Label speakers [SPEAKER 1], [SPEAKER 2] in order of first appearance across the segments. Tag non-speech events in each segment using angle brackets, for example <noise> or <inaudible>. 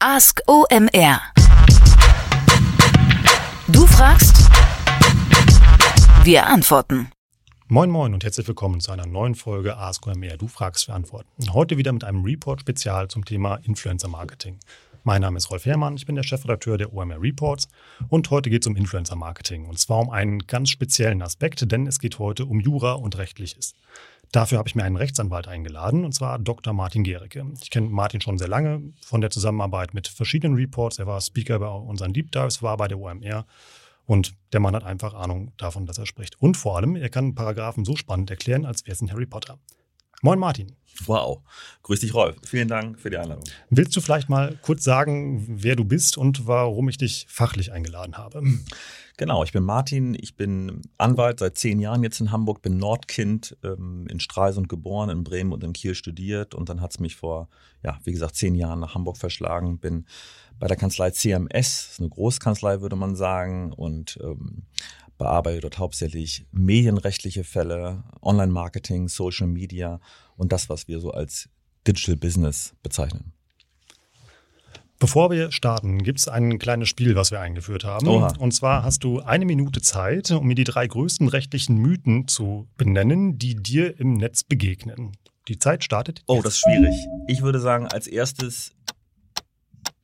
[SPEAKER 1] Ask OMR. Du fragst, wir antworten.
[SPEAKER 2] Moin Moin und herzlich willkommen zu einer neuen Folge Ask OMR. Du fragst, wir antworten. Heute wieder mit einem Report-Spezial zum Thema Influencer Marketing. Mein Name ist Rolf Herrmann, ich bin der Chefredakteur der OMR Reports und heute geht es um Influencer Marketing und zwar um einen ganz speziellen Aspekt, denn es geht heute um Jura und Rechtliches. Dafür habe ich mir einen Rechtsanwalt eingeladen, und zwar Dr. Martin Gericke. Ich kenne Martin schon sehr lange von der Zusammenarbeit mit verschiedenen Reports. Er war Speaker bei unseren Deep Dives, war bei der OMR. Und der Mann hat einfach Ahnung davon, dass er spricht. Und vor allem, er kann Paragraphen so spannend erklären, als wäre es ein Harry Potter. Moin Martin.
[SPEAKER 3] Wow. Grüß dich, Rolf. Vielen Dank für die Einladung.
[SPEAKER 2] Willst du vielleicht mal kurz sagen, wer du bist und warum ich dich fachlich eingeladen habe?
[SPEAKER 3] Genau, ich bin Martin, ich bin Anwalt seit zehn Jahren jetzt in Hamburg, bin Nordkind, ähm, in Stralsund geboren, in Bremen und in Kiel studiert und dann hat es mich vor, ja, wie gesagt, zehn Jahren nach Hamburg verschlagen, bin bei der Kanzlei CMS, ist eine Großkanzlei, würde man sagen, und ähm, bearbeite dort hauptsächlich medienrechtliche Fälle, Online-Marketing, Social Media und das, was wir so als Digital Business bezeichnen.
[SPEAKER 2] Bevor wir starten, gibt es ein kleines Spiel, was wir eingeführt haben. Oha. Und zwar hast du eine Minute Zeit, um mir die drei größten rechtlichen Mythen zu benennen, die dir im Netz begegnen. Die Zeit startet.
[SPEAKER 3] Oh, das ist schwierig. Ich würde sagen, als erstes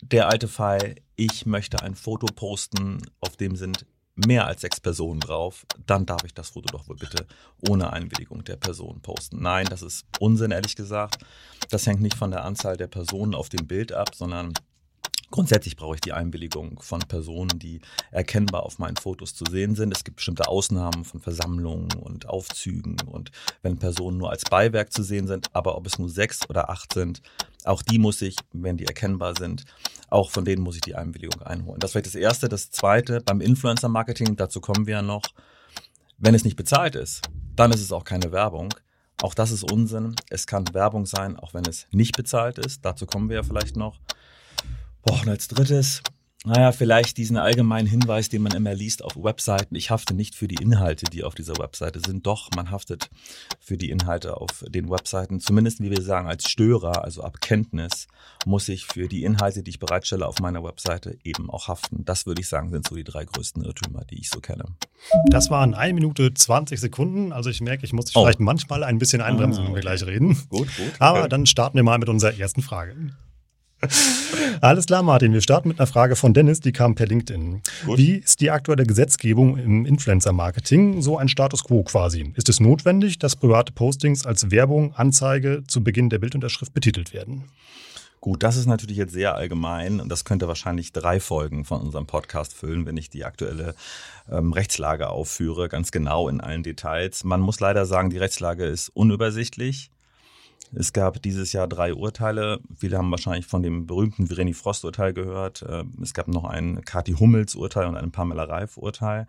[SPEAKER 3] der alte Fall, ich möchte ein Foto posten, auf dem sind mehr als sechs Personen drauf, dann darf ich das Foto doch wohl bitte ohne Einwilligung der Person posten. Nein, das ist Unsinn, ehrlich gesagt. Das hängt nicht von der Anzahl der Personen auf dem Bild ab, sondern Grundsätzlich brauche ich die Einwilligung von Personen, die erkennbar auf meinen Fotos zu sehen sind. Es gibt bestimmte Ausnahmen von Versammlungen und Aufzügen und wenn Personen nur als Beiwerk zu sehen sind, aber ob es nur sechs oder acht sind, auch die muss ich, wenn die erkennbar sind, auch von denen muss ich die Einwilligung einholen. Das wäre das Erste. Das Zweite, beim Influencer-Marketing, dazu kommen wir ja noch, wenn es nicht bezahlt ist, dann ist es auch keine Werbung. Auch das ist Unsinn. Es kann Werbung sein, auch wenn es nicht bezahlt ist. Dazu kommen wir ja vielleicht noch. Boah, und als drittes, naja, vielleicht diesen allgemeinen Hinweis, den man immer liest auf Webseiten. Ich hafte nicht für die Inhalte, die auf dieser Webseite sind. Doch, man haftet für die Inhalte auf den Webseiten. Zumindest, wie wir sagen, als Störer, also ab Kenntnis, muss ich für die Inhalte, die ich bereitstelle auf meiner Webseite eben auch haften. Das würde ich sagen, sind so die drei größten Irrtümer, die ich so kenne.
[SPEAKER 2] Das waren eine Minute 20 Sekunden. Also ich merke, ich muss dich oh. vielleicht manchmal ein bisschen einbremsen, ah, wenn wir gleich reden. Gut, gut. Aber okay. dann starten wir mal mit unserer ersten Frage. <laughs> Alles klar, Martin. Wir starten mit einer Frage von Dennis, die kam per LinkedIn. Gut. Wie ist die aktuelle Gesetzgebung im Influencer-Marketing? So ein Status quo quasi. Ist es notwendig, dass private Postings als Werbung, Anzeige zu Beginn der Bildunterschrift betitelt werden?
[SPEAKER 3] Gut, das ist natürlich jetzt sehr allgemein und das könnte wahrscheinlich drei Folgen von unserem Podcast füllen, wenn ich die aktuelle ähm, Rechtslage aufführe, ganz genau in allen Details. Man muss leider sagen, die Rechtslage ist unübersichtlich. Es gab dieses Jahr drei Urteile. Viele haben wahrscheinlich von dem berühmten Vireni Frost-Urteil gehört. Ähm, es gab noch ein Kati Hummels-Urteil und ein Pamela Reif-Urteil.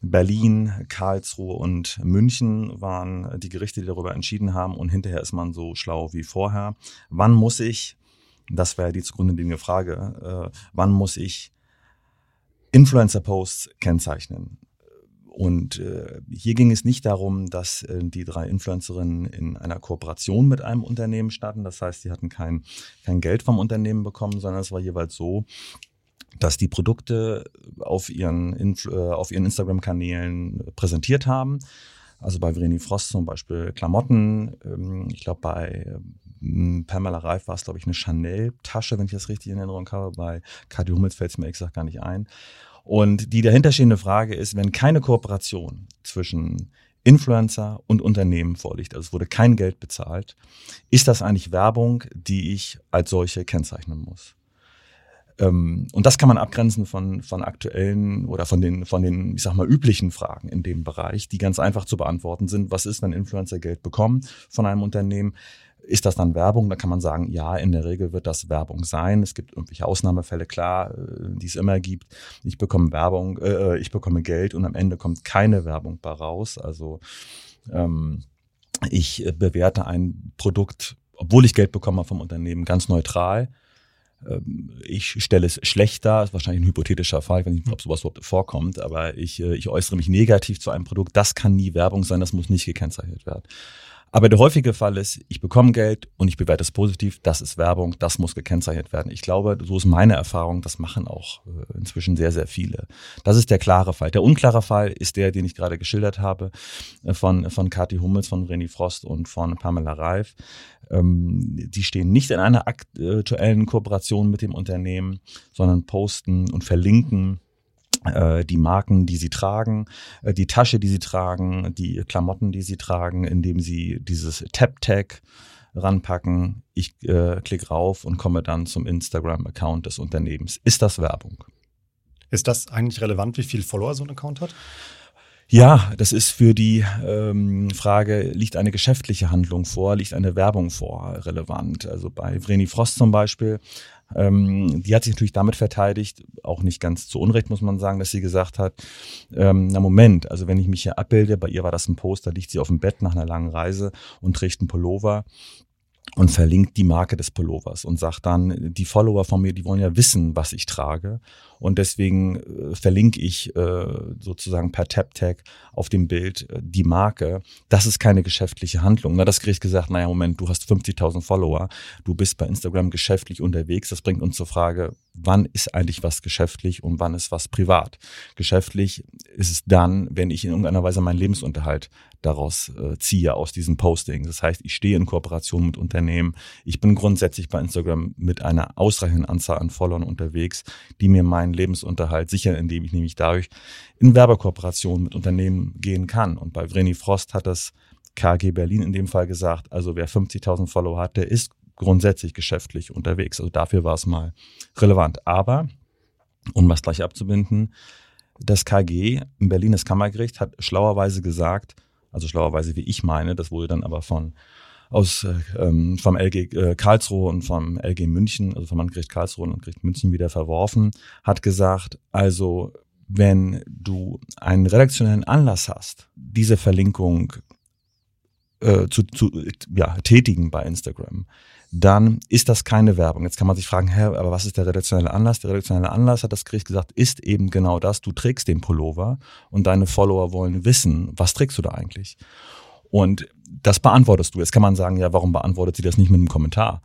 [SPEAKER 3] Berlin, Karlsruhe und München waren die Gerichte, die darüber entschieden haben. Und hinterher ist man so schlau wie vorher. Wann muss ich, das wäre die zugrunde liegende Frage, äh, wann muss ich Influencer-Posts kennzeichnen? Und äh, hier ging es nicht darum, dass äh, die drei Influencerinnen in einer Kooperation mit einem Unternehmen standen. Das heißt, sie hatten kein, kein Geld vom Unternehmen bekommen, sondern es war jeweils so, dass die Produkte auf ihren, äh, auf ihren Instagram-Kanälen präsentiert haben. Also bei Vreni Frost zum Beispiel Klamotten. Ähm, ich glaube, bei ähm, Pamela Reif war es, glaube ich, eine Chanel-Tasche, wenn ich das richtig in Erinnerung habe. Bei Kadi Hummels fällt es mir exakt gar nicht ein. Und die dahinterstehende Frage ist, wenn keine Kooperation zwischen Influencer und Unternehmen vorliegt, also es wurde kein Geld bezahlt, ist das eigentlich Werbung, die ich als solche kennzeichnen muss? Ähm, und das kann man abgrenzen von, von aktuellen oder von den, von den, ich sag mal, üblichen Fragen in dem Bereich, die ganz einfach zu beantworten sind. Was ist, wenn Influencer Geld bekommen von einem Unternehmen? Ist das dann Werbung? Da kann man sagen, ja, in der Regel wird das Werbung sein. Es gibt irgendwelche Ausnahmefälle, klar, äh, die es immer gibt. Ich bekomme Werbung, äh, ich bekomme Geld und am Ende kommt keine Werbung bei raus. Also ähm, ich äh, bewerte ein Produkt, obwohl ich Geld bekomme vom Unternehmen, ganz neutral. Ähm, ich stelle es schlecht dar, ist wahrscheinlich ein hypothetischer Fall, wenn nicht, ob sowas überhaupt vorkommt, aber ich, äh, ich äußere mich negativ zu einem Produkt. Das kann nie Werbung sein, das muss nicht gekennzeichnet werden. Aber der häufige Fall ist, ich bekomme Geld und ich bewerte es positiv, das ist Werbung, das muss gekennzeichnet werden. Ich glaube, so ist meine Erfahrung, das machen auch äh, inzwischen sehr, sehr viele. Das ist der klare Fall. Der unklare Fall ist der, den ich gerade geschildert habe, äh, von, von Kathi Hummels, von René Frost und von Pamela Reif. Ähm, die stehen nicht in einer aktuellen Kooperation mit dem Unternehmen, sondern posten und verlinken die Marken, die sie tragen, äh, die Tasche, die sie tragen, die Klamotten, die sie tragen, indem sie dieses Tap-Tag ranpacken. Ich äh, klicke rauf und komme dann zum Instagram-Account des Unternehmens. Ist das Werbung?
[SPEAKER 2] Ist das eigentlich relevant, wie viel Follower so ein Account hat?
[SPEAKER 3] Ja, das ist für die ähm, Frage, liegt eine geschäftliche Handlung vor, liegt eine Werbung vor, relevant. Also bei Vreni Frost zum Beispiel ähm, die hat sich natürlich damit verteidigt, auch nicht ganz zu Unrecht, muss man sagen, dass sie gesagt hat, ähm, na Moment, also wenn ich mich hier abbilde, bei ihr war das ein Poster, liegt sie auf dem Bett nach einer langen Reise und trägt einen Pullover und verlinkt die Marke des Pullovers und sagt dann, die Follower von mir, die wollen ja wissen, was ich trage. Und deswegen äh, verlinke ich äh, sozusagen per Tap-Tag auf dem Bild äh, die Marke. Das ist keine geschäftliche Handlung. Na, das Gericht gesagt, naja, Moment, du hast 50.000 Follower, du bist bei Instagram geschäftlich unterwegs. Das bringt uns zur Frage, wann ist eigentlich was geschäftlich und wann ist was privat? Geschäftlich ist es dann, wenn ich in irgendeiner Weise meinen Lebensunterhalt daraus äh, ziehe aus diesen Postings. Das heißt, ich stehe in Kooperation mit Unternehmen. Ich bin grundsätzlich bei Instagram mit einer ausreichenden Anzahl an Followern unterwegs, die mir meinen Lebensunterhalt sichern, indem ich nämlich dadurch in Werbekooperation mit Unternehmen gehen kann. Und bei Vreni Frost hat das KG Berlin in dem Fall gesagt, also wer 50.000 Follower hat, der ist grundsätzlich geschäftlich unterwegs. Also dafür war es mal relevant. Aber, um was gleich abzubinden, das KG Berlin, das Kammergericht, hat schlauerweise gesagt, also schlauerweise wie ich meine, das wurde dann aber von aus äh, ähm, vom LG äh, Karlsruhe und vom LG München, also vom Landgericht Karlsruhe und Landgericht München wieder verworfen, hat gesagt, also wenn du einen redaktionellen Anlass hast, diese Verlinkung äh, zu, zu ja, tätigen bei Instagram, dann ist das keine Werbung. Jetzt kann man sich fragen, hä, aber was ist der redaktionelle Anlass? Der redaktionelle Anlass, hat das Gericht gesagt, ist eben genau das. Du trägst den Pullover und deine Follower wollen wissen, was trägst du da eigentlich? Und das beantwortest du. Jetzt kann man sagen, ja, warum beantwortet sie das nicht mit einem Kommentar?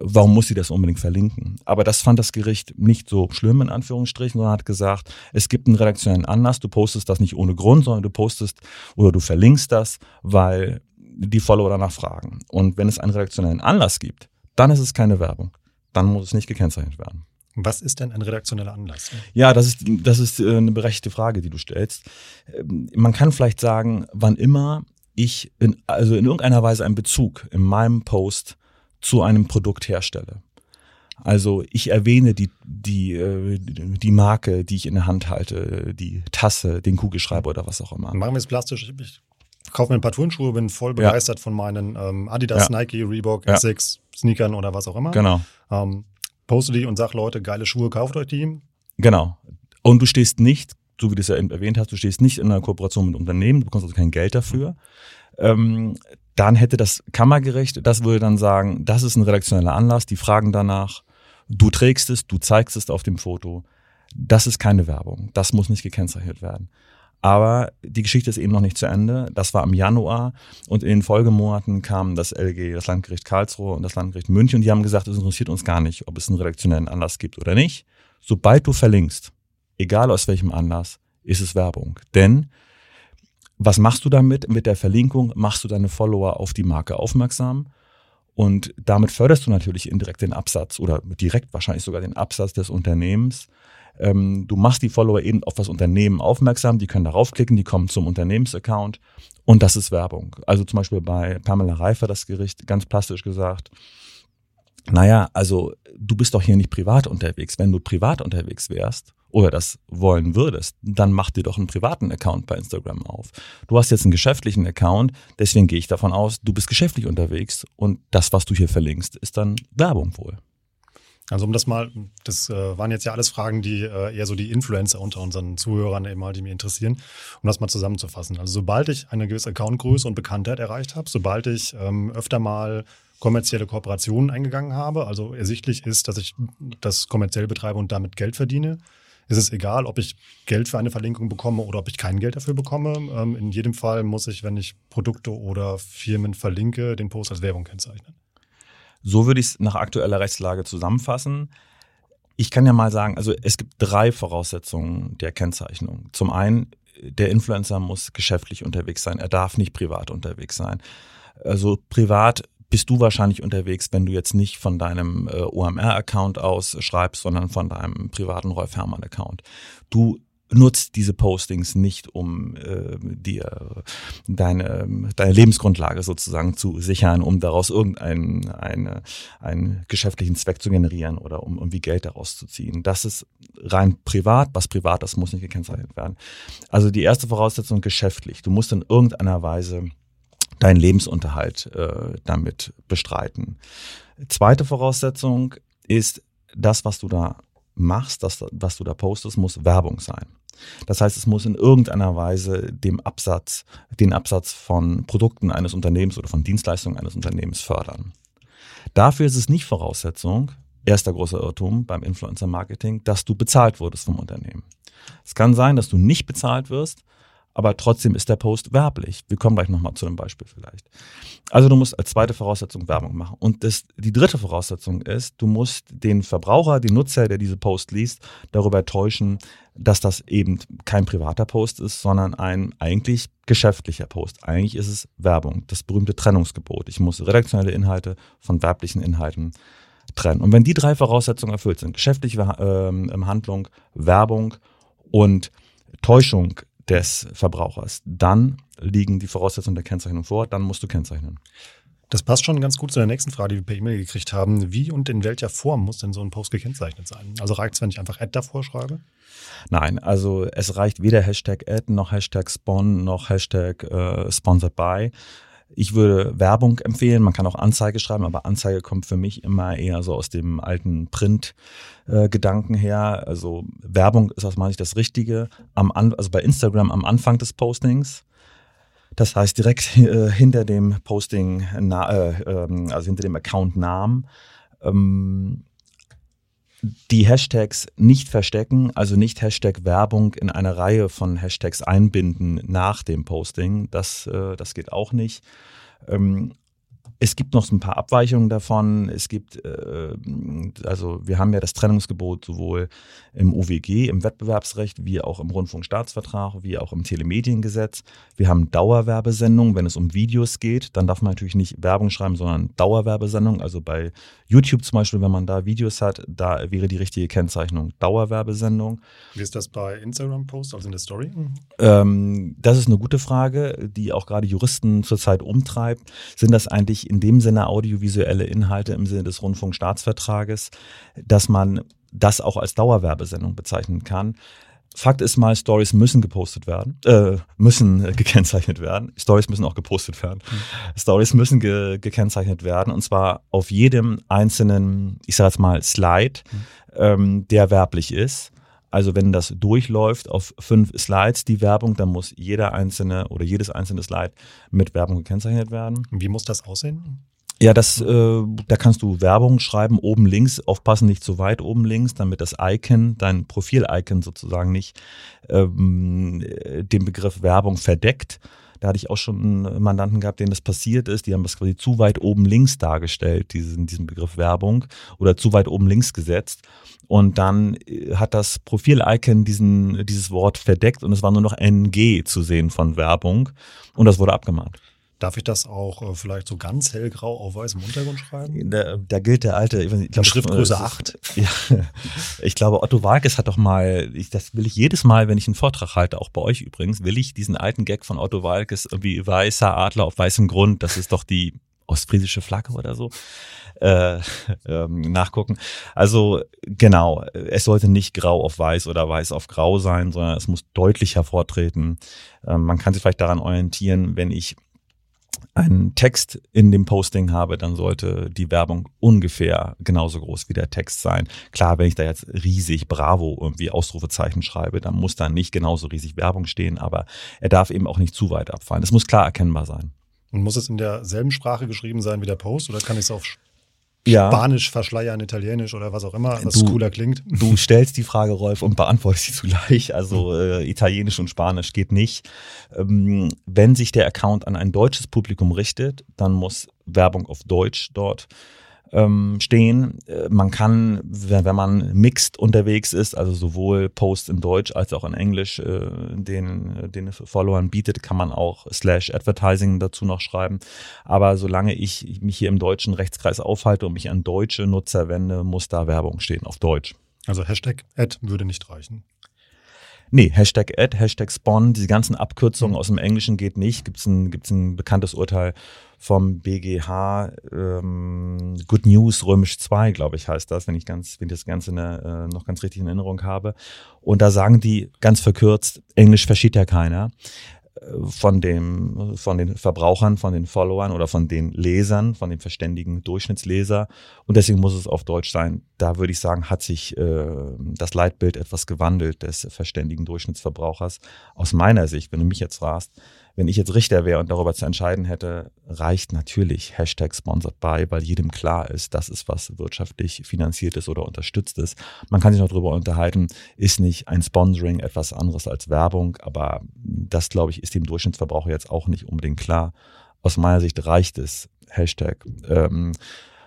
[SPEAKER 3] Warum muss sie das unbedingt verlinken? Aber das fand das Gericht nicht so schlimm, in Anführungsstrichen, sondern hat gesagt, es gibt einen redaktionellen Anlass, du postest das nicht ohne Grund, sondern du postest oder du verlinkst das, weil die Follower danach fragen. Und wenn es einen redaktionellen Anlass gibt, dann ist es keine Werbung. Dann muss es nicht gekennzeichnet werden.
[SPEAKER 2] Was ist denn ein redaktioneller Anlass?
[SPEAKER 3] Ja, das ist, das ist äh, eine berechtigte Frage, die du stellst. Ähm, man kann vielleicht sagen, wann immer ich in, also in irgendeiner Weise einen Bezug in meinem Post zu einem Produkt herstelle. Also ich erwähne die, die, äh, die Marke, die ich in der Hand halte, die Tasse, den Kugelschreiber oder was auch immer.
[SPEAKER 2] Machen wir es plastisch. Ich kaufe mir ein paar Turnschuhe, bin voll begeistert ja. von meinen ähm, Adidas, ja. Nike, Reebok, ja. Essex, Sneakern oder was auch immer.
[SPEAKER 3] Genau.
[SPEAKER 2] Ähm, poste die und sag Leute, geile Schuhe, kauft euch die.
[SPEAKER 3] Genau. Und du stehst nicht, so wie du es ja erwähnt hast, du stehst nicht in einer Kooperation mit Unternehmen, du bekommst also kein Geld dafür. Ähm, dann hätte das Kammergericht, das würde dann sagen, das ist ein redaktioneller Anlass, die fragen danach, du trägst es, du zeigst es auf dem Foto. Das ist keine Werbung, das muss nicht gekennzeichnet werden. Aber die Geschichte ist eben noch nicht zu Ende. Das war im Januar und in den Folgemonaten kamen das LG, das Landgericht Karlsruhe und das Landgericht München und die haben gesagt, es interessiert uns gar nicht, ob es einen redaktionellen Anlass gibt oder nicht. Sobald du verlinkst, egal aus welchem Anlass, ist es Werbung. Denn was machst du damit? Mit der Verlinkung machst du deine Follower auf die Marke aufmerksam und damit förderst du natürlich indirekt den Absatz oder direkt wahrscheinlich sogar den Absatz des Unternehmens ähm, du machst die Follower eben auf das Unternehmen aufmerksam, die können darauf klicken, die kommen zum Unternehmensaccount und das ist Werbung. Also zum Beispiel bei Pamela Reifer das Gericht ganz plastisch gesagt, naja, also du bist doch hier nicht privat unterwegs. Wenn du privat unterwegs wärst oder das wollen würdest, dann mach dir doch einen privaten Account bei Instagram auf. Du hast jetzt einen geschäftlichen Account, deswegen gehe ich davon aus, du bist geschäftlich unterwegs und das, was du hier verlinkst, ist dann Werbung wohl.
[SPEAKER 2] Also um das mal, das äh, waren jetzt ja alles Fragen, die äh, eher so die Influencer unter unseren Zuhörern eben mal, die mich interessieren, um das mal zusammenzufassen. Also sobald ich eine gewisse Accountgröße und Bekanntheit erreicht habe, sobald ich ähm, öfter mal kommerzielle Kooperationen eingegangen habe, also ersichtlich ist, dass ich das kommerziell betreibe und damit Geld verdiene, ist es egal, ob ich Geld für eine Verlinkung bekomme oder ob ich kein Geld dafür bekomme. Ähm, in jedem Fall muss ich, wenn ich Produkte oder Firmen verlinke, den Post als Werbung kennzeichnen.
[SPEAKER 3] So würde ich es nach aktueller Rechtslage zusammenfassen. Ich kann ja mal sagen, also es gibt drei Voraussetzungen der Kennzeichnung. Zum einen, der Influencer muss geschäftlich unterwegs sein. Er darf nicht privat unterwegs sein. Also privat bist du wahrscheinlich unterwegs, wenn du jetzt nicht von deinem äh, OMR-Account aus schreibst, sondern von deinem privaten Rolf Herrmann-Account. Du nutzt diese Postings nicht, um äh, dir deine, deine Lebensgrundlage sozusagen zu sichern, um daraus irgendeinen eine, einen geschäftlichen Zweck zu generieren oder um irgendwie Geld daraus zu ziehen. Das ist rein privat, was privat, das muss nicht gekennzeichnet werden. Also die erste Voraussetzung geschäftlich. Du musst in irgendeiner Weise deinen Lebensunterhalt äh, damit bestreiten. Zweite Voraussetzung ist, das, was du da machst, das, was du da postest, muss Werbung sein. Das heißt, es muss in irgendeiner Weise dem Absatz, den Absatz von Produkten eines Unternehmens oder von Dienstleistungen eines Unternehmens fördern. Dafür ist es nicht Voraussetzung, erster großer Irrtum beim Influencer Marketing, dass du bezahlt wurdest vom Unternehmen. Es kann sein, dass du nicht bezahlt wirst, aber trotzdem ist der Post werblich. Wir kommen gleich nochmal zu einem Beispiel vielleicht. Also du musst als zweite Voraussetzung Werbung machen. Und das, die dritte Voraussetzung ist, du musst den Verbraucher, den Nutzer, der diese Post liest, darüber täuschen, dass das eben kein privater Post ist, sondern ein eigentlich geschäftlicher Post. Eigentlich ist es Werbung, das berühmte Trennungsgebot. Ich muss redaktionelle Inhalte von werblichen Inhalten trennen. Und wenn die drei Voraussetzungen erfüllt sind, geschäftliche äh, Handlung, Werbung und Täuschung des Verbrauchers. Dann liegen die Voraussetzungen der Kennzeichnung vor, dann musst du kennzeichnen.
[SPEAKER 2] Das passt schon ganz gut zu der nächsten Frage, die wir per E-Mail gekriegt haben. Wie und in welcher Form muss denn so ein Post gekennzeichnet sein? Also reicht es, wenn ich einfach Ad davor schreibe?
[SPEAKER 3] Nein, also es reicht weder Hashtag Ad noch Hashtag Spawn noch Hashtag äh, Sponsored by. Ich würde Werbung empfehlen, man kann auch Anzeige schreiben, aber Anzeige kommt für mich immer eher so aus dem alten Print-Gedanken äh, her. Also Werbung ist aus meiner Sicht das Richtige. Am An also bei Instagram am Anfang des Postings. Das heißt direkt äh, hinter dem Posting, na, äh, ähm, also hinter dem Account-Namen. Ähm, die Hashtags nicht verstecken, also nicht Hashtag Werbung in eine Reihe von Hashtags einbinden nach dem Posting. Das, äh, das geht auch nicht. Ähm, es gibt noch so ein paar Abweichungen davon. Es gibt, äh, also wir haben ja das Trennungsgebot sowohl im OWG, im Wettbewerbsrecht, wie auch im Rundfunkstaatsvertrag, wie auch im Telemediengesetz. Wir haben Dauerwerbesendungen, wenn es um Videos geht, dann darf man natürlich nicht Werbung schreiben, sondern Dauerwerbesendung. Also bei YouTube zum Beispiel, wenn man da Videos hat, da wäre die richtige Kennzeichnung Dauerwerbesendung.
[SPEAKER 2] Wie ist das bei Instagram-Posts, also in der Story?
[SPEAKER 3] Ähm, das ist eine gute Frage, die auch gerade Juristen zurzeit umtreibt. Sind das eigentlich in dem Sinne audiovisuelle Inhalte im Sinne des Rundfunkstaatsvertrages, dass man das auch als Dauerwerbesendung bezeichnen kann. Fakt ist mal, Stories müssen gepostet werden, äh, müssen äh, <laughs> gekennzeichnet werden. Stories müssen auch gepostet werden. Mhm. Stories müssen ge gekennzeichnet werden und zwar auf jedem einzelnen, ich sage jetzt mal, Slide, mhm. ähm, der werblich ist. Also wenn das durchläuft auf fünf Slides, die Werbung, dann muss jeder einzelne oder jedes einzelne Slide mit Werbung gekennzeichnet werden.
[SPEAKER 2] Wie muss das aussehen?
[SPEAKER 3] Ja, das, äh, da kannst du Werbung schreiben, oben links, aufpassen nicht zu weit oben links, damit das Icon, dein Profil-Icon sozusagen nicht ähm, den Begriff Werbung verdeckt. Da hatte ich auch schon einen Mandanten gehabt, denen das passiert ist. Die haben das quasi zu weit oben links dargestellt, diesen, diesen Begriff Werbung, oder zu weit oben links gesetzt. Und dann äh, hat das Profil-Icon diesen, dieses Wort verdeckt und es war nur noch NG zu sehen von Werbung. Und das wurde abgemahnt.
[SPEAKER 2] Darf ich das auch äh, vielleicht so ganz hellgrau auf weißem Untergrund schreiben?
[SPEAKER 3] Da, da gilt der alte, ich,
[SPEAKER 2] ich glaube, Schriftgröße 8. <laughs>
[SPEAKER 3] Ja, ich glaube, Otto Walkes hat doch mal, ich, das will ich jedes Mal, wenn ich einen Vortrag halte, auch bei euch übrigens, will ich diesen alten Gag von Otto Walkes, irgendwie weißer Adler auf weißem Grund, das ist doch die ostfriesische Flagge oder so, äh, ähm, nachgucken. Also genau, es sollte nicht grau auf weiß oder weiß auf grau sein, sondern es muss deutlich hervortreten. Ähm, man kann sich vielleicht daran orientieren, wenn ich einen Text in dem Posting habe, dann sollte die Werbung ungefähr genauso groß wie der Text sein. Klar, wenn ich da jetzt riesig Bravo irgendwie Ausrufezeichen schreibe, dann muss da nicht genauso riesig Werbung stehen, aber er darf eben auch nicht zu weit abfallen. Es muss klar erkennbar sein.
[SPEAKER 2] Und muss es in derselben Sprache geschrieben sein wie der Post oder kann ich es auf ja. Spanisch verschleiern, Italienisch oder was auch immer, was du, cooler klingt.
[SPEAKER 3] Du <laughs> stellst die Frage, Rolf, und beantwortest sie <laughs> zugleich. Also äh, Italienisch und Spanisch geht nicht. Ähm, wenn sich der Account an ein deutsches Publikum richtet, dann muss Werbung auf Deutsch dort ähm, stehen. Äh, man kann, wenn, man mixed unterwegs ist, also sowohl Post in Deutsch als auch in Englisch, äh, den, den Followern bietet, kann man auch slash Advertising dazu noch schreiben. Aber solange ich mich hier im deutschen Rechtskreis aufhalte und mich an deutsche Nutzer wende, muss da Werbung stehen auf Deutsch.
[SPEAKER 2] Also Hashtag Ad würde nicht reichen.
[SPEAKER 3] Nee, Hashtag Ad, Hashtag Spawn, diese ganzen Abkürzungen aus dem Englischen geht nicht. Gibt es ein, gibt's ein bekanntes Urteil vom BGH, ähm, Good News Römisch 2, glaube ich, heißt das, wenn ich ganz, wenn ich das Ganze ne, äh, noch ganz richtig in Erinnerung habe. Und da sagen die ganz verkürzt, Englisch versteht ja keiner von dem, von den Verbrauchern, von den Followern oder von den Lesern, von dem verständigen Durchschnittsleser. Und deswegen muss es auf Deutsch sein. Da würde ich sagen, hat sich äh, das Leitbild etwas gewandelt des verständigen Durchschnittsverbrauchers. Aus meiner Sicht, wenn du mich jetzt fragst, wenn ich jetzt Richter wäre und darüber zu entscheiden hätte, reicht natürlich Hashtag Sponsored by, weil jedem klar ist, das ist was wirtschaftlich finanziert ist oder unterstützt ist. Man kann sich noch darüber unterhalten, ist nicht ein Sponsoring etwas anderes als Werbung, aber das, glaube ich, ist dem Durchschnittsverbraucher jetzt auch nicht unbedingt klar. Aus meiner Sicht reicht es, Hashtag ähm,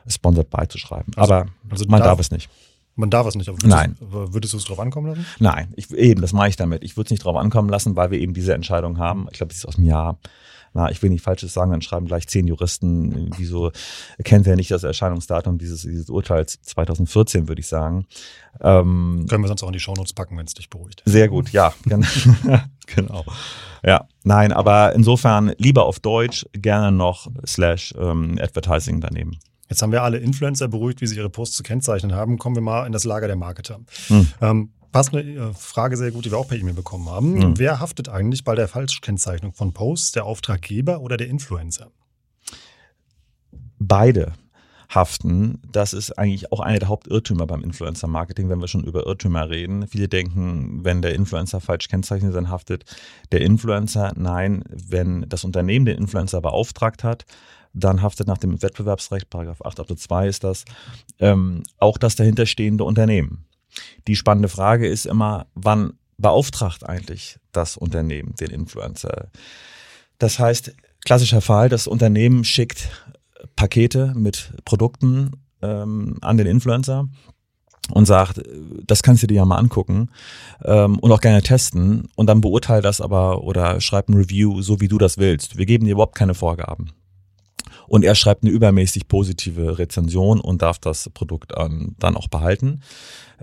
[SPEAKER 3] Sponsored by zu schreiben. Also, aber also man darf, darf es nicht.
[SPEAKER 2] Man darf es nicht.
[SPEAKER 3] Aber würdest Nein.
[SPEAKER 2] Du, würdest du es drauf ankommen lassen?
[SPEAKER 3] Nein, ich, eben, das mache ich damit. Ich würde es nicht drauf ankommen lassen, weil wir eben diese Entscheidung haben. Ich glaube, das ist aus dem Jahr. Na, ich will nicht Falsches sagen, dann schreiben gleich zehn Juristen, wieso kennt er nicht das Erscheinungsdatum dieses, dieses Urteils 2014, würde ich sagen.
[SPEAKER 2] Ähm, Können wir sonst auch in die Shownotes packen, wenn es dich beruhigt.
[SPEAKER 3] Sehr gut, ja. <laughs> <laughs> genau. Ja, nein, aber insofern lieber auf Deutsch, gerne noch slash ähm, Advertising daneben.
[SPEAKER 2] Jetzt haben wir alle Influencer beruhigt, wie sie ihre Posts zu kennzeichnen haben. Kommen wir mal in das Lager der Marketer. Hm. Ähm, passt eine äh, Frage sehr gut, die wir auch per E-Mail bekommen haben. Hm. Wer haftet eigentlich bei der Falschkennzeichnung von Posts, der Auftraggeber oder der Influencer?
[SPEAKER 3] Beide haften. Das ist eigentlich auch einer der Hauptirrtümer beim Influencer-Marketing, wenn wir schon über Irrtümer reden. Viele denken, wenn der Influencer falsch kennzeichnet, dann haftet der Influencer. Nein, wenn das Unternehmen den Influencer beauftragt hat, dann haftet nach dem Wettbewerbsrecht, Paragraph 8 Absatz 2 ist das, ähm, auch das dahinterstehende Unternehmen. Die spannende Frage ist immer, wann beauftragt eigentlich das Unternehmen den Influencer? Das heißt, klassischer Fall, das Unternehmen schickt Pakete mit Produkten ähm, an den Influencer und sagt, das kannst du dir ja mal angucken ähm, und auch gerne testen und dann beurteile das aber oder schreib ein Review, so wie du das willst. Wir geben dir überhaupt keine Vorgaben. Und er schreibt eine übermäßig positive Rezension und darf das Produkt ähm, dann auch behalten.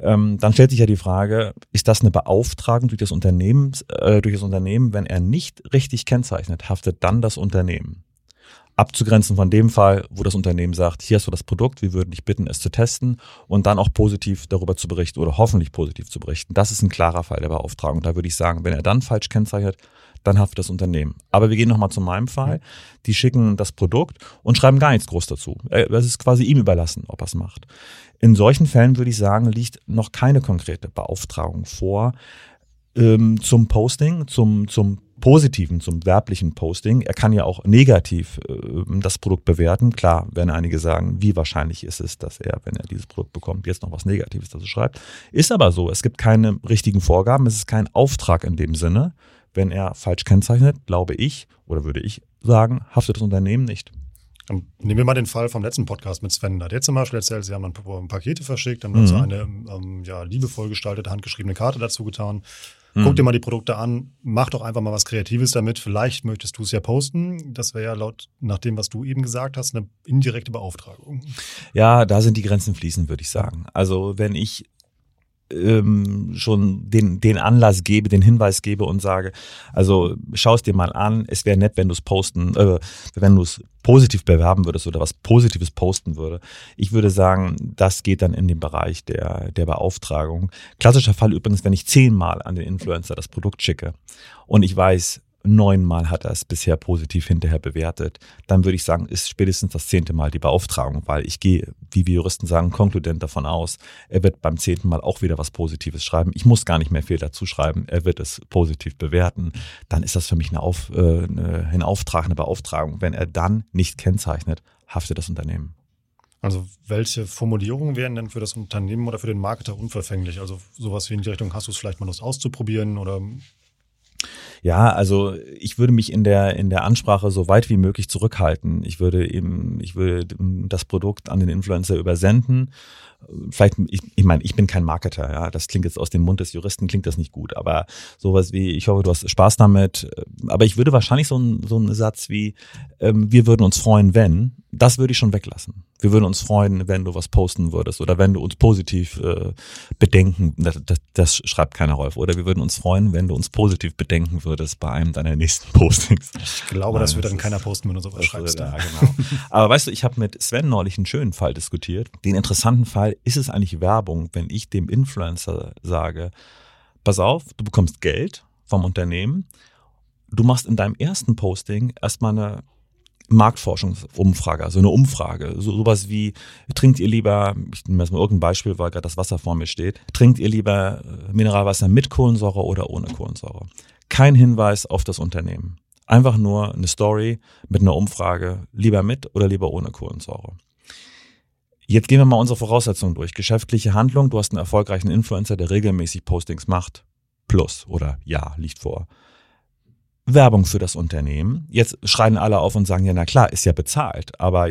[SPEAKER 3] Ähm, dann stellt sich ja die Frage, ist das eine Beauftragung durch das, Unternehmen, äh, durch das Unternehmen? Wenn er nicht richtig kennzeichnet, haftet dann das Unternehmen abzugrenzen von dem Fall, wo das Unternehmen sagt, hier hast du das Produkt, wir würden dich bitten, es zu testen und dann auch positiv darüber zu berichten oder hoffentlich positiv zu berichten. Das ist ein klarer Fall der Beauftragung. Da würde ich sagen, wenn er dann falsch kennzeichnet, dann haftet das Unternehmen. Aber wir gehen nochmal zu meinem Fall. Die schicken das Produkt und schreiben gar nichts groß dazu. Es ist quasi ihm überlassen, ob er es macht. In solchen Fällen würde ich sagen, liegt noch keine konkrete Beauftragung vor ähm, zum Posting, zum, zum positiven, zum werblichen Posting. Er kann ja auch negativ äh, das Produkt bewerten. Klar, werden einige sagen, wie wahrscheinlich ist es, dass er, wenn er dieses Produkt bekommt, jetzt noch was Negatives dazu schreibt. Ist aber so, es gibt keine richtigen Vorgaben, es ist kein Auftrag in dem Sinne, wenn er falsch kennzeichnet, glaube ich, oder würde ich sagen, haftet das Unternehmen nicht.
[SPEAKER 2] Nehmen wir mal den Fall vom letzten Podcast mit Sven. Da hat jetzt zum Beispiel erzählt, sie haben dann Pakete verschickt, haben mhm. so eine ähm, ja, liebevoll gestaltete, handgeschriebene Karte dazu getan. Mhm. Guck dir mal die Produkte an, mach doch einfach mal was Kreatives damit. Vielleicht möchtest du es ja posten. Das wäre ja laut nach dem, was du eben gesagt hast, eine indirekte Beauftragung.
[SPEAKER 3] Ja, da sind die Grenzen fließend, würde ich sagen. Also wenn ich ähm, schon den, den Anlass gebe, den Hinweis gebe und sage, also schau es dir mal an, es wäre nett, wenn du es posten, äh, wenn du es positiv bewerben würdest oder was Positives posten würde. Ich würde sagen, das geht dann in den Bereich der, der Beauftragung. Klassischer Fall übrigens, wenn ich zehnmal an den Influencer das Produkt schicke und ich weiß, neunmal hat er es bisher positiv hinterher bewertet, dann würde ich sagen, ist spätestens das zehnte Mal die Beauftragung, weil ich gehe, wie wir Juristen sagen, konkludent davon aus, er wird beim zehnten Mal auch wieder was Positives schreiben. Ich muss gar nicht mehr viel dazu schreiben, er wird es positiv bewerten. Dann ist das für mich eine Auf, äh, ein Auftrag, eine Beauftragung. Wenn er dann nicht kennzeichnet, haftet das Unternehmen.
[SPEAKER 2] Also welche Formulierungen wären denn für das Unternehmen oder für den Marketer unverfänglich? Also sowas wie in die Richtung, hast du es vielleicht mal Lust auszuprobieren oder
[SPEAKER 3] ja, also ich würde mich in der in der Ansprache so weit wie möglich zurückhalten. Ich würde eben, ich würde das Produkt an den Influencer übersenden. Vielleicht, ich, ich meine, ich bin kein Marketer, ja, das klingt jetzt aus dem Mund des Juristen, klingt das nicht gut, aber sowas wie, ich hoffe, du hast Spaß damit, aber ich würde wahrscheinlich so, ein, so einen Satz wie, ähm, wir würden uns freuen, wenn, das würde ich schon weglassen. Wir würden uns freuen, wenn du was posten würdest oder wenn du uns positiv äh, bedenken, das, das, das schreibt keiner Rolf, oder wir würden uns freuen, wenn du uns positiv bedenken würdest bei einem deiner nächsten <laughs> Postings.
[SPEAKER 2] Ich glaube, Nein, das, wird dann keiner posten, wenn du sowas schreibst.
[SPEAKER 3] Ja, genau. <laughs> aber weißt du, ich habe mit Sven neulich einen schönen Fall diskutiert, den interessanten Fall, ist es eigentlich Werbung, wenn ich dem Influencer sage, pass auf, du bekommst Geld vom Unternehmen, du machst in deinem ersten Posting erstmal eine Marktforschungsumfrage, also eine Umfrage, so, sowas wie, trinkt ihr lieber, ich nehme jetzt mal irgendein Beispiel, weil gerade das Wasser vor mir steht, trinkt ihr lieber äh, Mineralwasser mit Kohlensäure oder ohne Kohlensäure? Kein Hinweis auf das Unternehmen. Einfach nur eine Story mit einer Umfrage, lieber mit oder lieber ohne Kohlensäure. Jetzt gehen wir mal unsere Voraussetzungen durch. Geschäftliche Handlung, du hast einen erfolgreichen Influencer, der regelmäßig Postings macht. Plus oder ja, liegt vor. Werbung für das Unternehmen. Jetzt schreien alle auf und sagen, ja, na klar, ist ja bezahlt. Aber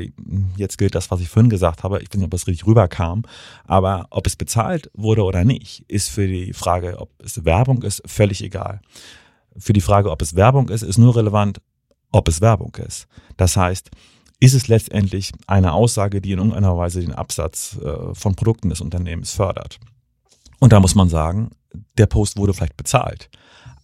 [SPEAKER 3] jetzt gilt das, was ich vorhin gesagt habe. Ich weiß nicht, ob es richtig rüberkam. Aber ob es bezahlt wurde oder nicht, ist für die Frage, ob es Werbung ist, völlig egal. Für die Frage, ob es Werbung ist, ist nur relevant, ob es Werbung ist. Das heißt, ist es letztendlich eine Aussage, die in irgendeiner Weise den Absatz äh, von Produkten des Unternehmens fördert. Und da muss man sagen, der Post wurde vielleicht bezahlt.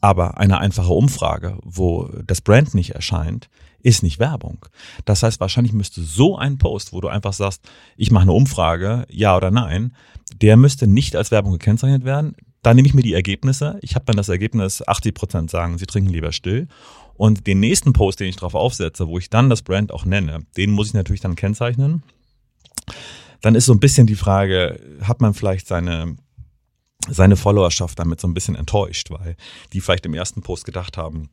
[SPEAKER 3] Aber eine einfache Umfrage, wo das Brand nicht erscheint, ist nicht Werbung. Das heißt, wahrscheinlich müsste so ein Post, wo du einfach sagst, ich mache eine Umfrage, ja oder nein, der müsste nicht als Werbung gekennzeichnet werden. Da nehme ich mir die Ergebnisse. Ich habe dann das Ergebnis, 80 Prozent sagen, sie trinken lieber still. Und den nächsten Post, den ich drauf aufsetze, wo ich dann das Brand auch nenne, den muss ich natürlich dann kennzeichnen. Dann ist so ein bisschen die Frage, hat man vielleicht seine seine Followerschaft damit so ein bisschen enttäuscht, weil die vielleicht im ersten Post gedacht haben,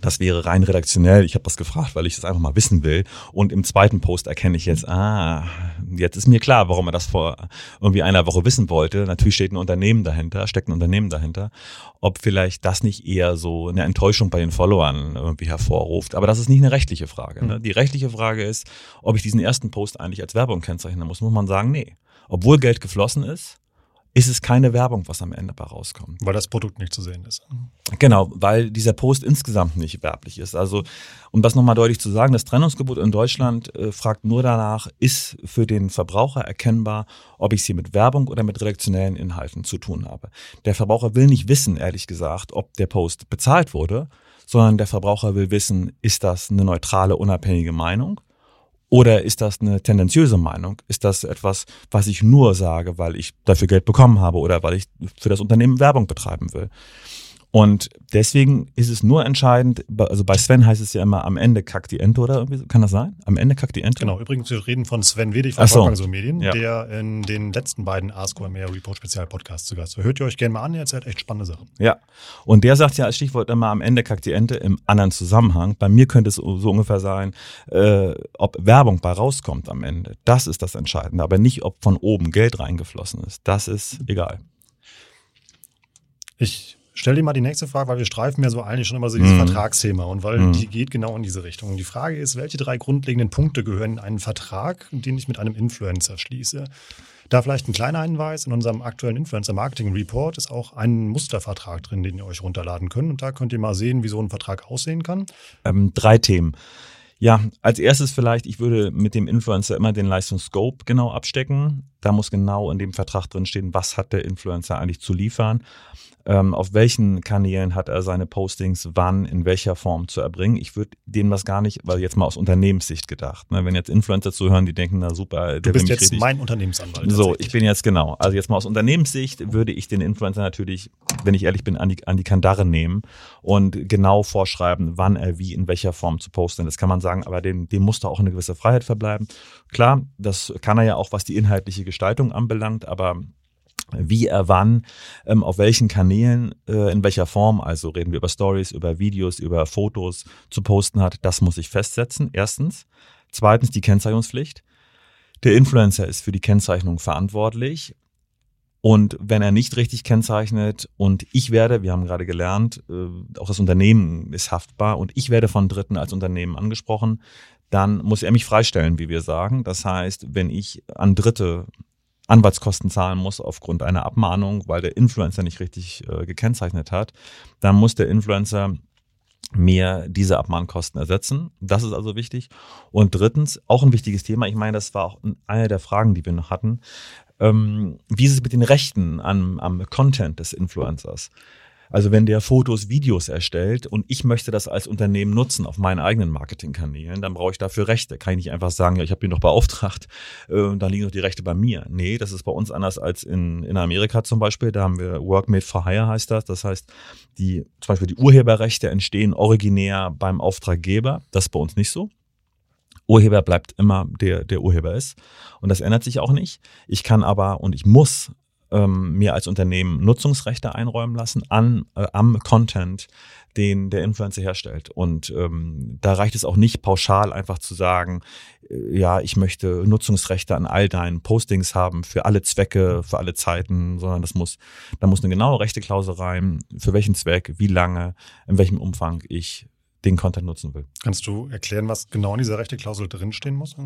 [SPEAKER 3] das wäre rein redaktionell. Ich habe das gefragt, weil ich das einfach mal wissen will. Und im zweiten Post erkenne ich jetzt, ah, jetzt ist mir klar, warum er das vor irgendwie einer Woche wissen wollte. Natürlich steht ein Unternehmen dahinter, steckt ein Unternehmen dahinter. Ob vielleicht das nicht eher so eine Enttäuschung bei den Followern irgendwie hervorruft. Aber das ist nicht eine rechtliche Frage. Ne? Die rechtliche Frage ist, ob ich diesen ersten Post eigentlich als Werbung kennzeichnen muss. Muss man sagen, nee. Obwohl Geld geflossen ist, ist es keine Werbung, was am Ende bei rauskommt.
[SPEAKER 2] Weil das Produkt nicht zu sehen ist.
[SPEAKER 3] Genau, weil dieser Post insgesamt nicht werblich ist. Also, um das nochmal deutlich zu sagen, das Trennungsgebot in Deutschland äh, fragt nur danach, ist für den Verbraucher erkennbar, ob ich es hier mit Werbung oder mit redaktionellen Inhalten zu tun habe. Der Verbraucher will nicht wissen, ehrlich gesagt, ob der Post bezahlt wurde, sondern der Verbraucher will wissen, ist das eine neutrale, unabhängige Meinung? Oder ist das eine tendenziöse Meinung? Ist das etwas, was ich nur sage, weil ich dafür Geld bekommen habe oder weil ich für das Unternehmen Werbung betreiben will? Und deswegen ist es nur entscheidend, also bei Sven heißt es ja immer, am Ende kackt die Ente oder irgendwie, kann das sein? Am Ende kackt die Ente?
[SPEAKER 2] Genau, übrigens, wir reden von Sven Wedig von
[SPEAKER 3] so.
[SPEAKER 2] so Medien, ja. der in den letzten beiden Ask OMR Report Spezialpodcasts zu Gast war. Hört ihr euch gerne mal an, er erzählt echt spannende Sachen.
[SPEAKER 3] Ja, und der sagt ja als Stichwort immer, am Ende kackt die Ente im anderen Zusammenhang. Bei mir könnte es so ungefähr sein, äh, ob Werbung bei rauskommt am Ende. Das ist das Entscheidende, aber nicht, ob von oben Geld reingeflossen ist. Das ist egal.
[SPEAKER 2] Ich Stell dir mal die nächste Frage, weil wir streifen ja so eigentlich schon immer so dieses mhm. Vertragsthema und weil mhm. die geht genau in diese Richtung. Und die Frage ist, welche drei grundlegenden Punkte gehören in einen Vertrag, den ich mit einem Influencer schließe? Da vielleicht ein kleiner Hinweis, in unserem aktuellen Influencer Marketing Report ist auch ein Mustervertrag drin, den ihr euch runterladen könnt. Und da könnt ihr mal sehen, wie so ein Vertrag aussehen kann.
[SPEAKER 3] Ähm, drei Themen. Ja, als erstes vielleicht, ich würde mit dem Influencer immer den Leistungsscope genau abstecken. Da muss genau in dem Vertrag drin stehen, was hat der Influencer eigentlich zu liefern ähm, auf welchen Kanälen hat er seine Postings wann, in welcher Form zu erbringen. Ich würde dem das gar nicht, weil jetzt mal aus Unternehmenssicht gedacht, ne, wenn jetzt Influencer zuhören, die denken, na super,
[SPEAKER 2] du bist jetzt richtig. mein Unternehmensanwalt.
[SPEAKER 3] So, ich bin jetzt genau. Also jetzt mal aus Unternehmenssicht würde ich den Influencer natürlich, wenn ich ehrlich bin, an die, an die Kandare nehmen und genau vorschreiben, wann er wie in welcher Form zu posten. Das kann man sagen, aber dem, dem muss da auch eine gewisse Freiheit verbleiben. Klar, das kann er ja auch, was die inhaltliche Gestaltung anbelangt, aber wie er wann, ähm, auf welchen Kanälen, äh, in welcher Form, also reden wir über Stories, über Videos, über Fotos zu posten hat, das muss ich festsetzen, erstens. Zweitens die Kennzeichnungspflicht. Der Influencer ist für die Kennzeichnung verantwortlich. Und wenn er nicht richtig kennzeichnet und ich werde, wir haben gerade gelernt, äh, auch das Unternehmen ist haftbar und ich werde von Dritten als Unternehmen angesprochen, dann muss er mich freistellen, wie wir sagen. Das heißt, wenn ich an Dritte Anwaltskosten zahlen muss aufgrund einer Abmahnung, weil der Influencer nicht richtig äh, gekennzeichnet hat, dann muss der Influencer mir diese Abmahnkosten ersetzen. Das ist also wichtig. Und drittens, auch ein wichtiges Thema, ich meine, das war auch eine der Fragen, die wir noch hatten, ähm, wie ist es mit den Rechten am, am Content des Influencers? Also wenn der Fotos, Videos erstellt und ich möchte das als Unternehmen nutzen auf meinen eigenen Marketingkanälen, dann brauche ich dafür Rechte. Kann ich nicht einfach sagen, ja, ich habe ihn doch beauftragt, äh, dann liegen doch die Rechte bei mir. Nee, das ist bei uns anders als in, in Amerika zum Beispiel. Da haben wir Work Made for Hire heißt das. Das heißt, die, zum Beispiel die Urheberrechte entstehen originär beim Auftraggeber. Das ist bei uns nicht so. Urheber bleibt immer der, der Urheber ist. Und das ändert sich auch nicht. Ich kann aber und ich muss ähm, mir als Unternehmen Nutzungsrechte einräumen lassen an, äh, am Content, den der Influencer herstellt. Und ähm, da reicht es auch nicht pauschal einfach zu sagen, äh, ja, ich möchte Nutzungsrechte an all deinen Postings haben für alle Zwecke, für alle Zeiten, sondern das muss, da muss eine genaue Rechteklausel rein, für welchen Zweck, wie lange, in welchem Umfang ich den Content nutzen will.
[SPEAKER 2] Kannst du erklären, was genau in dieser Rechteklausel drinstehen muss?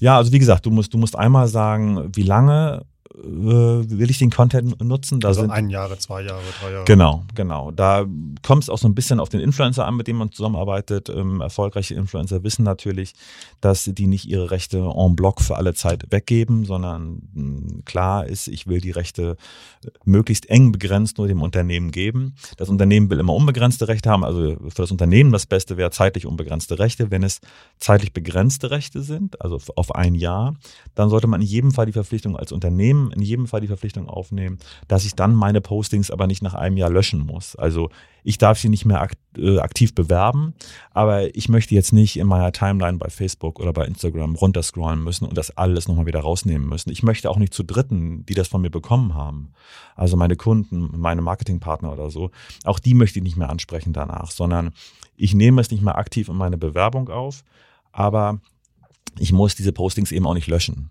[SPEAKER 3] Ja, also wie gesagt, du musst, du musst einmal sagen, wie lange will ich den Content nutzen.
[SPEAKER 2] Da also sind, ein Jahre, zwei Jahre, drei Jahre.
[SPEAKER 3] Genau, genau. Da kommt es auch so ein bisschen auf den Influencer an, mit dem man zusammenarbeitet. Ähm, erfolgreiche Influencer wissen natürlich, dass die nicht ihre Rechte en bloc für alle Zeit weggeben, sondern mh, hm, klar ist, ich will die Rechte äh, möglichst eng begrenzt nur dem Unternehmen geben. Das Unternehmen will immer unbegrenzte Rechte haben. Also für das Unternehmen das Beste wäre zeitlich unbegrenzte Rechte. Wenn es zeitlich begrenzte Rechte sind, also auf ein Jahr, dann sollte man in jedem Fall die Verpflichtung als Unternehmen in jedem Fall die Verpflichtung aufnehmen, dass ich dann meine Postings aber nicht nach einem Jahr löschen muss. Also ich darf sie nicht mehr äh, aktiv bewerben, aber ich möchte jetzt nicht in meiner Timeline bei Facebook oder bei Instagram runterscrollen müssen und das alles nochmal wieder rausnehmen müssen. Ich möchte auch nicht zu Dritten, die das von mir bekommen haben, also meine Kunden, meine Marketingpartner oder so, auch die möchte ich nicht mehr ansprechen danach, sondern ich nehme es nicht mehr aktiv in meine Bewerbung auf, aber ich muss diese Postings eben auch nicht löschen.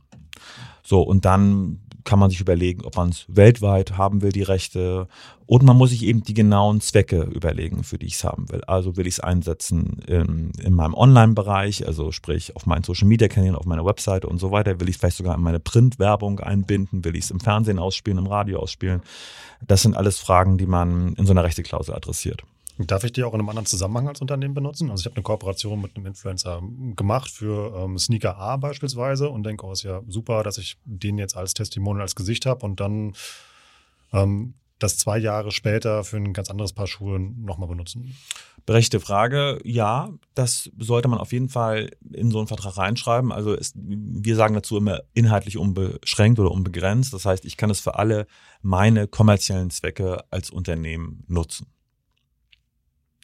[SPEAKER 3] So, und dann kann man sich überlegen, ob man es weltweit haben will, die Rechte. Und man muss sich eben die genauen Zwecke überlegen, für die ich es haben will. Also will ich es einsetzen in, in meinem Online-Bereich, also sprich auf meinen Social-Media-Kanälen, auf meiner Webseite und so weiter. Will ich es vielleicht sogar in meine Print-Werbung einbinden? Will ich es im Fernsehen ausspielen, im Radio ausspielen? Das sind alles Fragen, die man in so einer Rechteklausel adressiert.
[SPEAKER 2] Darf ich die auch in einem anderen Zusammenhang als Unternehmen benutzen? Also ich habe eine Kooperation mit einem Influencer gemacht für ähm, Sneaker A beispielsweise und denke, oh, ist ja super, dass ich den jetzt als Testimonial als Gesicht habe und dann ähm, das zwei Jahre später für ein ganz anderes Paar Schuhe nochmal benutzen.
[SPEAKER 3] Berechte Frage, ja, das sollte man auf jeden Fall in so einen Vertrag reinschreiben. Also es, wir sagen dazu immer inhaltlich unbeschränkt oder unbegrenzt. Das heißt, ich kann es für alle meine kommerziellen Zwecke als Unternehmen nutzen.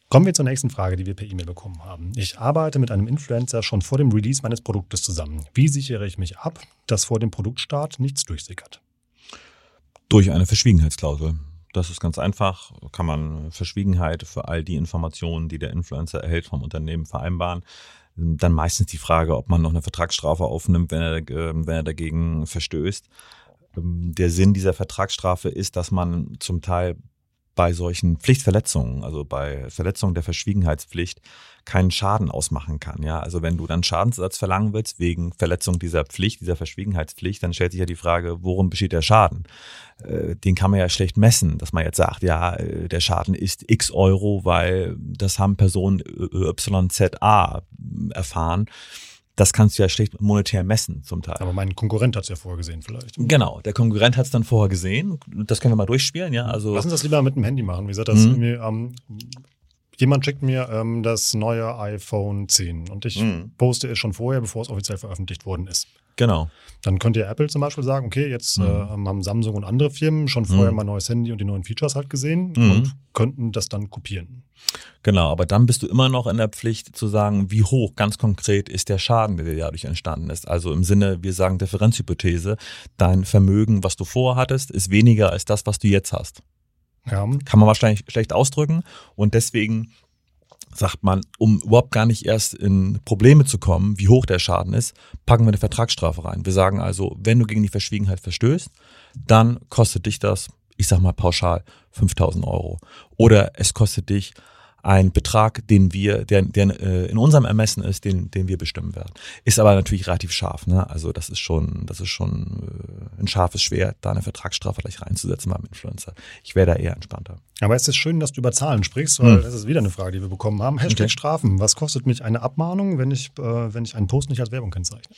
[SPEAKER 2] Kommen wir zur nächsten Frage, die wir per E-Mail bekommen haben. Ich arbeite mit einem Influencer schon vor dem Release meines Produktes zusammen. Wie sichere ich mich ab, dass vor dem Produktstart nichts durchsickert?
[SPEAKER 3] Durch eine Verschwiegenheitsklausel. Das ist ganz einfach. Kann man Verschwiegenheit für all die Informationen, die der Influencer erhält vom Unternehmen vereinbaren. Dann meistens die Frage, ob man noch eine Vertragsstrafe aufnimmt, wenn er, äh, wenn er dagegen verstößt. Ähm, der Sinn dieser Vertragsstrafe ist, dass man zum Teil bei solchen Pflichtverletzungen, also bei Verletzungen der Verschwiegenheitspflicht, keinen Schaden ausmachen kann. Ja, also wenn du dann Schadensersatz verlangen willst wegen Verletzung dieser Pflicht, dieser Verschwiegenheitspflicht, dann stellt sich ja die Frage, worum besteht der Schaden? Äh, den kann man ja schlecht messen, dass man jetzt sagt, ja, äh, der Schaden ist x Euro, weil das haben Personen YZA erfahren das kannst du ja schlecht monetär messen zum Teil.
[SPEAKER 2] Aber mein Konkurrent hat es ja vorgesehen vielleicht.
[SPEAKER 3] Genau, der Konkurrent hat es dann vorher gesehen. Das können wir mal durchspielen, ja. Also
[SPEAKER 2] Lass uns das lieber mit dem Handy machen. Wie gesagt, das mhm. ähm, jemand schickt mir ähm, das neue iPhone 10 und ich mhm. poste es schon vorher, bevor es offiziell veröffentlicht worden ist.
[SPEAKER 3] Genau.
[SPEAKER 2] Dann könnte ja Apple zum Beispiel sagen, okay, jetzt mhm. äh, haben Samsung und andere Firmen schon vorher mhm. mein neues Handy und die neuen Features halt gesehen mhm. und könnten das dann kopieren.
[SPEAKER 3] Genau, aber dann bist du immer noch in der Pflicht zu sagen, wie hoch ganz konkret ist der Schaden, der dir dadurch entstanden ist. Also im Sinne, wir sagen Differenzhypothese, dein Vermögen, was du vorhattest, ist weniger als das, was du jetzt hast. Ja. Kann man wahrscheinlich schlecht ausdrücken und deswegen sagt man, um überhaupt gar nicht erst in Probleme zu kommen, wie hoch der Schaden ist, packen wir eine Vertragsstrafe rein. Wir sagen also, wenn du gegen die Verschwiegenheit verstößt, dann kostet dich das, ich sag mal pauschal, 5000 Euro. Oder es kostet dich ein Betrag, den wir, der, der äh, in unserem Ermessen ist, den, den wir bestimmen werden. Ist aber natürlich relativ scharf. Ne? Also das ist schon, das ist schon äh, ein scharfes Schwert, da eine Vertragsstrafe gleich reinzusetzen beim Influencer. Ich wäre da eher entspannter.
[SPEAKER 2] Aber es ist schön, dass du über Zahlen sprichst, weil hm. das ist wieder eine Frage, die wir bekommen haben. Hashtag okay. Strafen. Was kostet mich eine Abmahnung, wenn ich, äh, wenn ich einen Post nicht als Werbung kennzeichne?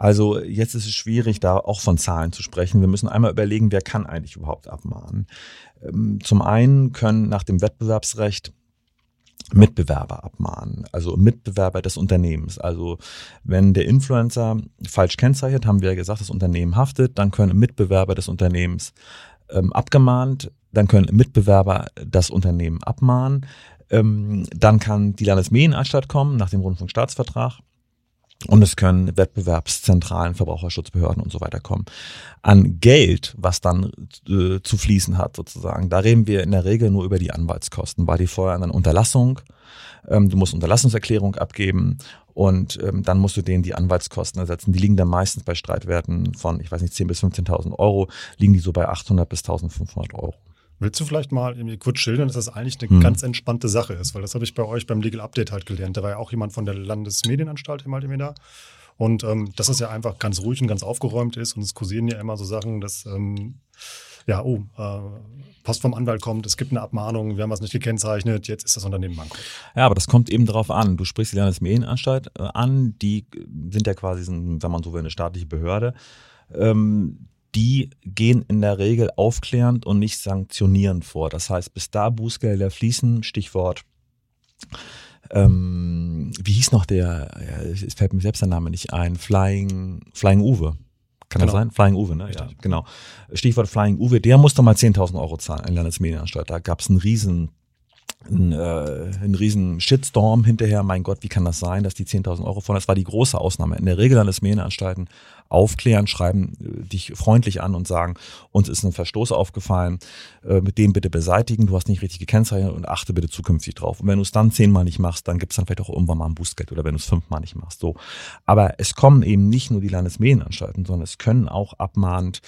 [SPEAKER 3] Also jetzt ist es schwierig, da auch von Zahlen zu sprechen. Wir müssen einmal überlegen, wer kann eigentlich überhaupt abmahnen. Ähm, zum einen können nach dem Wettbewerbsrecht Mitbewerber abmahnen, also Mitbewerber des Unternehmens. Also wenn der Influencer falsch kennzeichnet, haben wir ja gesagt, das Unternehmen haftet, dann können Mitbewerber des Unternehmens ähm, abgemahnt, dann können Mitbewerber das Unternehmen abmahnen, ähm, dann kann die Landesmedienanstalt kommen nach dem Rundfunkstaatsvertrag und es können Wettbewerbszentralen, Verbraucherschutzbehörden und so weiter kommen. An Geld, was dann äh, zu fließen hat, sozusagen, da reden wir in der Regel nur über die Anwaltskosten, weil die vorher eine Unterlassung, ähm, du musst Unterlassungserklärung abgeben und ähm, dann musst du denen die Anwaltskosten ersetzen. Die liegen dann meistens bei Streitwerten von, ich weiß nicht, 10.000 bis 15.000 Euro, liegen die so bei 800 bis 1.500 Euro.
[SPEAKER 2] Willst du vielleicht mal kurz schildern, dass das eigentlich eine hm. ganz entspannte Sache ist? Weil das habe ich bei euch beim Legal Update halt gelernt. Da war ja auch jemand von der Landesmedienanstalt immer halt da. Und ähm, dass es ja einfach ganz ruhig und ganz aufgeräumt ist. Und es kursieren ja immer so Sachen, dass, ähm, ja, oh, äh, Post vom Anwalt kommt, es gibt eine Abmahnung, wir haben was nicht gekennzeichnet, jetzt ist das Unternehmen bankrott.
[SPEAKER 3] Ja, aber das kommt eben darauf an. Du sprichst die Landesmedienanstalt äh, an, die sind ja quasi, wenn man so will, eine staatliche Behörde. Ähm, die gehen in der Regel aufklärend und nicht sanktionierend vor. Das heißt, bis da Bußgelder fließen, Stichwort, ähm, wie hieß noch der, ja, es fällt mir selbst der Name nicht ein, Flying, Flying Uwe. Kann genau. das sein? Flying Uwe, ne? Richtig. Ja, genau. Stichwort Flying Uwe, der musste mal 10.000 Euro zahlen in Landesmedienanstalt. Da gab es einen riesen ein, äh, ein riesen Shitstorm hinterher. Mein Gott, wie kann das sein, dass die 10.000 Euro von, das war die große Ausnahme. In der Regel Landesmedienanstalten aufklären, schreiben äh, dich freundlich an und sagen, uns ist ein Verstoß aufgefallen, äh, mit dem bitte beseitigen, du hast nicht richtig gekennzeichnet und achte bitte zukünftig drauf. Und wenn du es dann zehnmal nicht machst, dann gibt es dann vielleicht auch irgendwann mal ein Boostgeld oder wenn du es fünfmal nicht machst. So. Aber es kommen eben nicht nur die Landesmedienanstalten, sondern es können auch abmahnt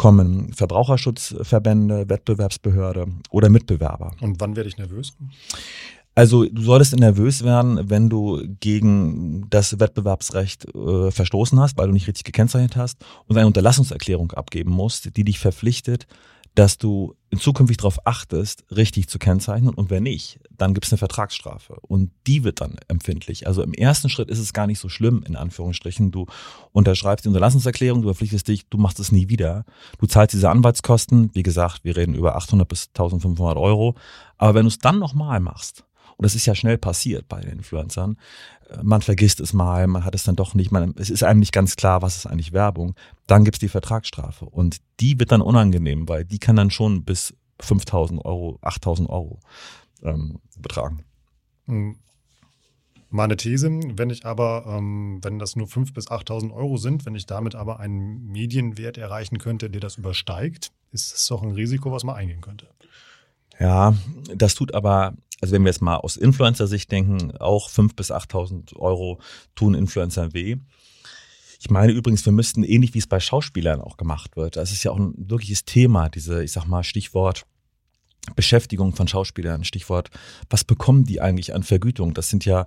[SPEAKER 3] kommen Verbraucherschutzverbände, Wettbewerbsbehörde oder Mitbewerber.
[SPEAKER 2] Und wann werde ich nervös?
[SPEAKER 3] Also du solltest nervös werden, wenn du gegen das Wettbewerbsrecht äh, verstoßen hast, weil du nicht richtig gekennzeichnet hast und eine Unterlassungserklärung abgeben musst, die dich verpflichtet, dass du in zukünftig darauf achtest, richtig zu kennzeichnen und wenn nicht, dann gibt es eine Vertragsstrafe und die wird dann empfindlich. Also im ersten Schritt ist es gar nicht so schlimm, in Anführungsstrichen. Du unterschreibst die Unterlassungserklärung, du verpflichtest dich, du machst es nie wieder. Du zahlst diese Anwaltskosten, wie gesagt, wir reden über 800 bis 1500 Euro, aber wenn du es dann nochmal machst, und das ist ja schnell passiert bei den Influencern. Äh, man vergisst es mal, man hat es dann doch nicht, man, es ist einem nicht ganz klar, was ist eigentlich Werbung. Dann gibt es die Vertragsstrafe und die wird dann unangenehm, weil die kann dann schon bis 5000 Euro, 8000 Euro ähm, betragen.
[SPEAKER 2] Hm. Meine These, wenn ich aber, ähm, wenn das nur 5.000 bis 8.000 Euro sind, wenn ich damit aber einen Medienwert erreichen könnte, der das übersteigt, ist das doch ein Risiko, was man eingehen könnte.
[SPEAKER 3] Ja, das tut aber also wenn wir jetzt mal aus Influencer-Sicht denken, auch 5.000 bis 8.000 Euro tun Influencer weh. Ich meine übrigens, wir müssten ähnlich wie es bei Schauspielern auch gemacht wird. Das ist ja auch ein wirkliches Thema, diese, ich sag mal, Stichwort Beschäftigung von Schauspielern, Stichwort, was bekommen die eigentlich an Vergütung? Das sind ja,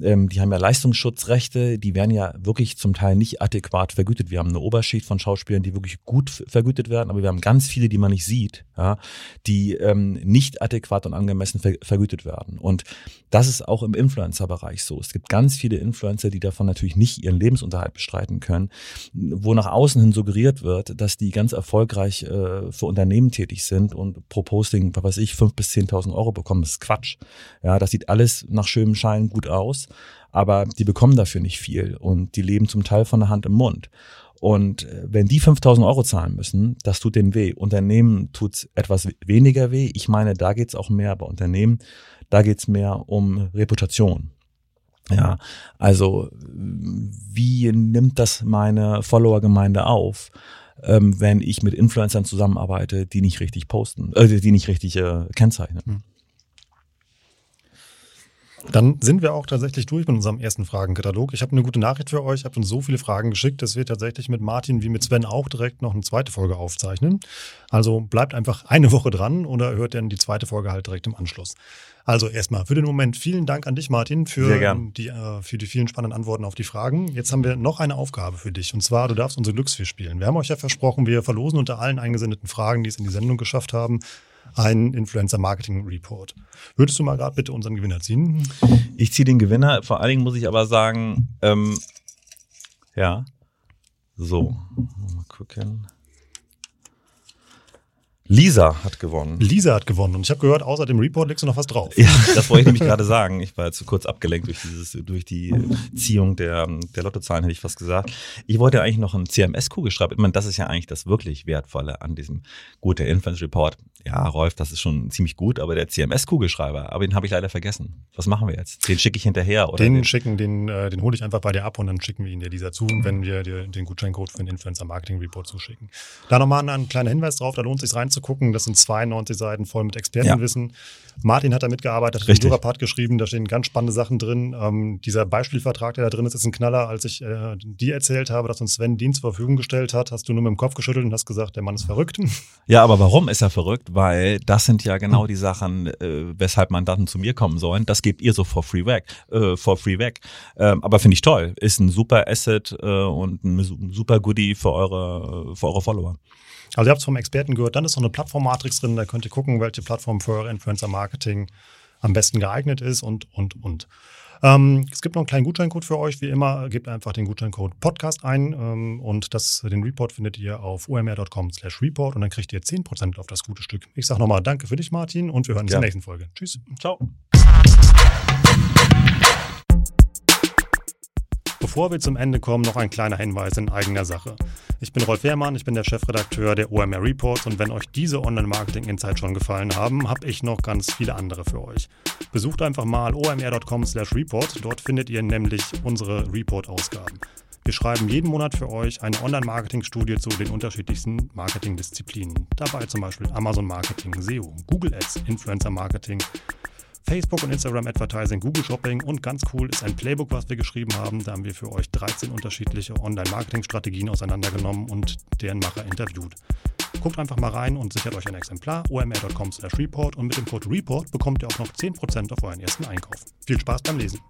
[SPEAKER 3] ähm, die haben ja Leistungsschutzrechte, die werden ja wirklich zum Teil nicht adäquat vergütet. Wir haben eine Oberschicht von Schauspielern, die wirklich gut vergütet werden, aber wir haben ganz viele, die man nicht sieht, ja, die ähm, nicht adäquat und angemessen ver vergütet werden. Und das ist auch im Influencer-Bereich so. Es gibt ganz viele Influencer, die davon natürlich nicht ihren Lebensunterhalt bestreiten können, wo nach außen hin suggeriert wird, dass die ganz erfolgreich äh, für Unternehmen tätig sind und pro Posting was weiß ich, fünf bis zehntausend Euro bekommen. Das ist Quatsch. Ja, das sieht alles nach schönem Schein gut aus, aber die bekommen dafür nicht viel und die leben zum Teil von der Hand im Mund. Und äh, wenn die 5000 Euro zahlen müssen, das tut denen weh. Unternehmen tut etwas weniger weh. Ich meine, da geht's auch mehr bei Unternehmen. Da geht's mehr um Reputation. Ja, also wie nimmt das meine Follower-Gemeinde auf? Ähm, wenn ich mit Influencern zusammenarbeite, die nicht richtig posten, äh, die nicht richtig äh, kennzeichnen. Hm.
[SPEAKER 2] Dann sind wir auch tatsächlich durch mit unserem ersten Fragenkatalog. Ich habe eine gute Nachricht für euch. Ich habe uns so viele Fragen geschickt, dass wir tatsächlich mit Martin wie mit Sven auch direkt noch eine zweite Folge aufzeichnen. Also bleibt einfach eine Woche dran oder hört dann die zweite Folge halt direkt im Anschluss. Also erstmal für den Moment vielen Dank an dich, Martin, für die, äh, für die vielen spannenden Antworten auf die Fragen. Jetzt haben wir noch eine Aufgabe für dich. Und zwar, du darfst unsere Glücksfee spielen. Wir haben euch ja versprochen, wir verlosen unter allen eingesendeten Fragen, die es in die Sendung geschafft haben, einen Influencer Marketing Report. Würdest du mal gerade bitte unseren Gewinner ziehen?
[SPEAKER 3] Ich ziehe den Gewinner. Vor allen Dingen muss ich aber sagen, ähm, ja, so, mal gucken. Lisa hat gewonnen.
[SPEAKER 2] Lisa hat gewonnen. Und ich habe gehört, außer dem Report legst du noch was drauf.
[SPEAKER 3] Ja, <laughs> das wollte ich nämlich gerade sagen. Ich war zu kurz abgelenkt durch dieses, durch die Ziehung der, der Lottozahlen, hätte ich fast gesagt. Ich wollte eigentlich noch einen CMS-Kugelschreiber. Ich meine, das ist ja eigentlich das wirklich Wertvolle an diesem gut, der Influence Report. Ja, Rolf, das ist schon ziemlich gut, aber der CMS-Kugelschreiber, aber den habe ich leider vergessen. Was machen wir jetzt? Den schicke ich hinterher, oder?
[SPEAKER 2] Den, den schicken, den, äh, den hole ich einfach bei dir ab und dann schicken wir ihn dir dieser zu, wenn wir dir den Gutscheincode für den Influencer Marketing Report zuschicken. Da nochmal ein kleiner Hinweis drauf, da lohnt es sich reinzugucken gucken. Das sind 92 Seiten voll mit Expertenwissen. Ja. Martin hat da mitgearbeitet, hat den Durapart geschrieben, da stehen ganz spannende Sachen drin. Ähm, dieser Beispielvertrag, der da drin ist, ist ein Knaller. Als ich äh, dir erzählt habe, dass uns Sven Dienst zur Verfügung gestellt hat, hast du nur mit dem Kopf geschüttelt und hast gesagt, der Mann ist verrückt. <laughs>
[SPEAKER 3] Ja, aber warum ist er verrückt? Weil das sind ja genau die Sachen, äh, weshalb Mandanten zu mir kommen sollen. Das gebt ihr so for free weg. Äh, for free weg. Ähm, aber finde ich toll. Ist ein super Asset äh, und ein super Goodie für eure, für eure Follower.
[SPEAKER 2] Also ihr habt es vom Experten gehört, dann ist noch eine Plattform-Matrix drin, da könnt ihr gucken, welche Plattform für eure Influencer-Marketing am besten geeignet ist und, und, und. Ähm, es gibt noch einen kleinen Gutscheincode für euch. Wie immer, gebt einfach den Gutscheincode Podcast ein ähm, und das, den Report findet ihr auf omr.com slash report und dann kriegt ihr 10% auf das gute Stück. Ich sage nochmal Danke für dich, Martin, und wir hören uns ja. in der nächsten Folge. Tschüss. Ciao. Bevor wir zum Ende kommen, noch ein kleiner Hinweis in eigener Sache. Ich bin Rolf Wehrmann, ich bin der Chefredakteur der OMR Reports und wenn euch diese Online-Marketing-Insights schon gefallen haben, habe ich noch ganz viele andere für euch. Besucht einfach mal omr.com/report, dort findet ihr nämlich unsere Report-Ausgaben. Wir schreiben jeden Monat für euch eine Online-Marketing-Studie zu den unterschiedlichsten Marketing-Disziplinen. Dabei zum Beispiel Amazon-Marketing, SEO, Google Ads, Influencer-Marketing, Facebook und Instagram Advertising, Google Shopping und ganz cool ist ein Playbook, was wir geschrieben haben. Da haben wir für euch 13 unterschiedliche Online-Marketing-Strategien auseinandergenommen und deren Macher interviewt. Guckt einfach mal rein und sichert euch ein Exemplar omr.com/report und mit dem Code REPORT bekommt ihr auch noch 10% auf euren ersten Einkauf. Viel Spaß beim Lesen!